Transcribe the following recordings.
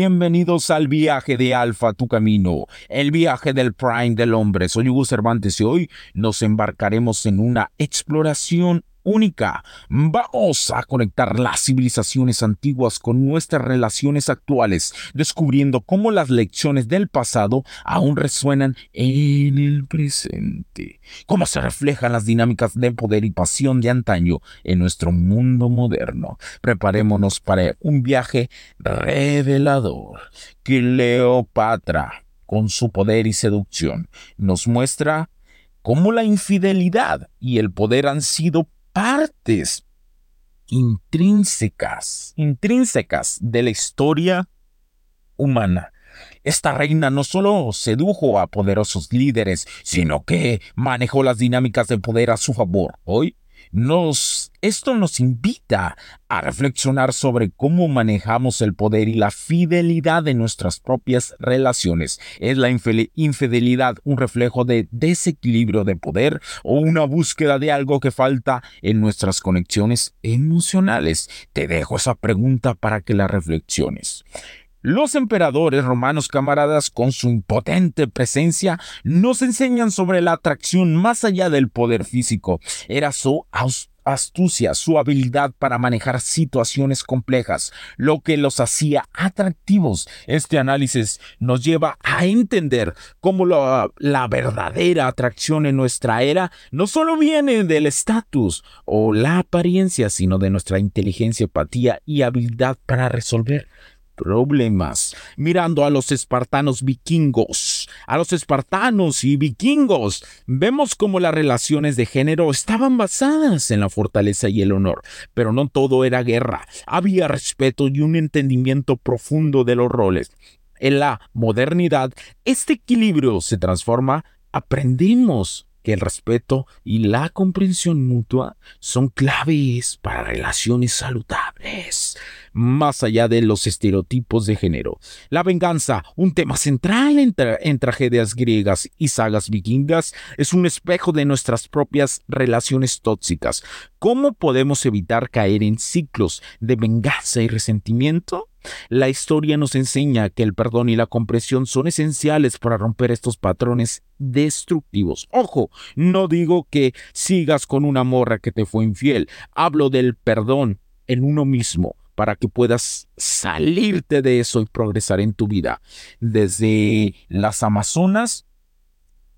Bienvenidos al viaje de Alfa Tu Camino, el viaje del Prime del hombre. Soy Hugo Cervantes y hoy nos embarcaremos en una exploración única. Vamos a conectar las civilizaciones antiguas con nuestras relaciones actuales, descubriendo cómo las lecciones del pasado aún resuenan en el presente, cómo se reflejan las dinámicas de poder y pasión de antaño en nuestro mundo moderno. Preparémonos para un viaje revelador. Cleopatra, con su poder y seducción, nos muestra cómo la infidelidad y el poder han sido partes intrínsecas, intrínsecas de la historia humana. Esta reina no solo sedujo a poderosos líderes, sino que manejó las dinámicas de poder a su favor. Hoy nos, esto nos invita a reflexionar sobre cómo manejamos el poder y la fidelidad de nuestras propias relaciones. ¿Es la infidelidad un reflejo de desequilibrio de poder o una búsqueda de algo que falta en nuestras conexiones emocionales? Te dejo esa pregunta para que la reflexiones. Los emperadores romanos camaradas, con su impotente presencia, nos enseñan sobre la atracción más allá del poder físico. Era su astucia, su habilidad para manejar situaciones complejas, lo que los hacía atractivos. Este análisis nos lleva a entender cómo la, verdadera atracción en nuestra era no solo viene del estatus o la apariencia, sino de nuestra inteligencia, empatía y habilidad para resolver problemas. Mirando a los espartanos vikingos, a los espartanos y vikingos, vemos cómo las relaciones de género estaban basadas en la fortaleza y el honor, pero no todo era guerra, había respeto y un entendimiento profundo de los roles. En la modernidad, este equilibrio se transforma, aprendimos que el respeto y la comprensión mutua son claves para relaciones saludables más allá de los estereotipos de género. La venganza, un tema central en, tragedias griegas y sagas vikingas, es un espejo de nuestras propias relaciones tóxicas. ¿Cómo podemos evitar caer en ciclos de venganza y resentimiento? La historia nos enseña que el perdón y la comprensión son esenciales para romper estos patrones destructivos. Ojo, no digo que sigas con una morra que te fue infiel, hablo del perdón en uno mismo para que puedas salirte de eso y progresar en tu vida. Desde las Amazonas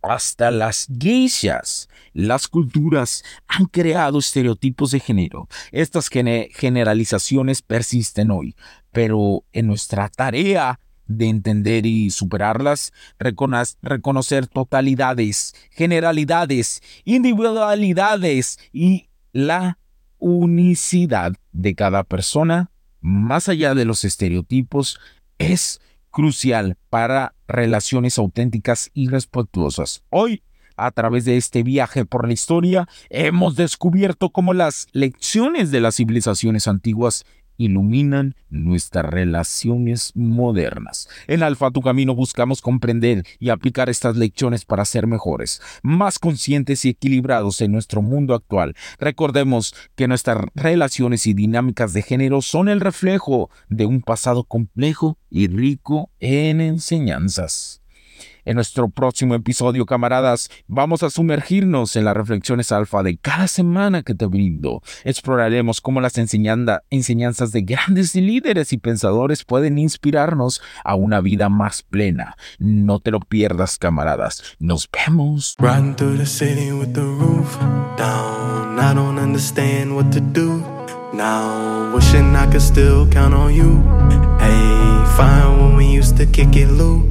hasta las geishas. Las culturas han creado estereotipos de género. Estas generalizaciones persisten hoy, pero en nuestra tarea de entender y superarlas, reconocer totalidades, generalidades, individualidades y la unicidad de cada persona, más allá de los estereotipos, es crucial para relaciones auténticas y respetuosas. Hoy, a través de este viaje por la historia, hemos descubierto cómo las lecciones de las civilizaciones antiguas iluminan nuestras relaciones modernas. En Alfa Tu Camino buscamos comprender y aplicar estas lecciones para ser mejores, más conscientes y equilibrados en nuestro mundo actual. Recordemos que nuestras relaciones y dinámicas de género son el reflejo de un pasado complejo y rico en enseñanzas. En nuestro próximo episodio, camaradas, vamos a sumergirnos en las reflexiones alfa de cada semana que te brindo. Exploraremos cómo las enseñanzas de grandes líderes y pensadores pueden inspirarnos a una vida más plena. No te lo pierdas, camaradas. Nos vemos. Now wishing I could still count on you. Hey, fine when we used to kick it, Luke.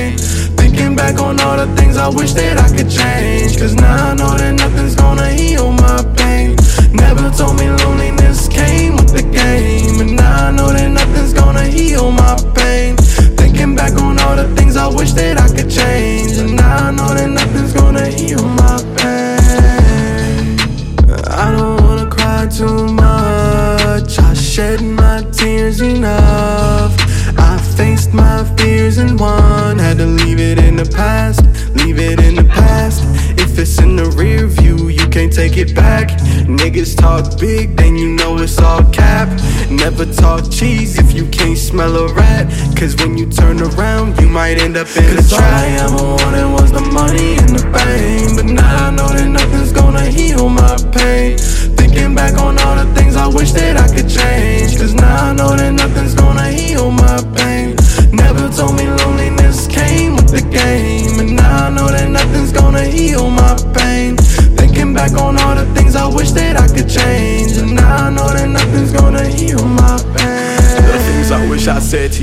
Back on all the things I wish that I could change. Cause now I know that nothing's gonna heal my pain. Never told me loneliness came with the game. And now I know that nothing's gonna heal my pain. Thinking back on all the things I wish that I could change. And now I know that nothing's gonna heal my pain. I don't wanna cry too much. I shed my tears enough. I faced my fears and won. Had to leave it in the past, leave it in the past. If it's in the rear view, you can't take it back. Niggas talk big, then you know it's all cap. Never talk cheese if you can't smell a rat. Cause when you turn around, you might end up in Cause a trap.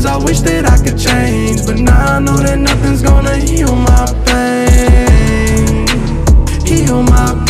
Things I wish that I could change. But now I know that nothing's gonna heal my pain. Heal my pain.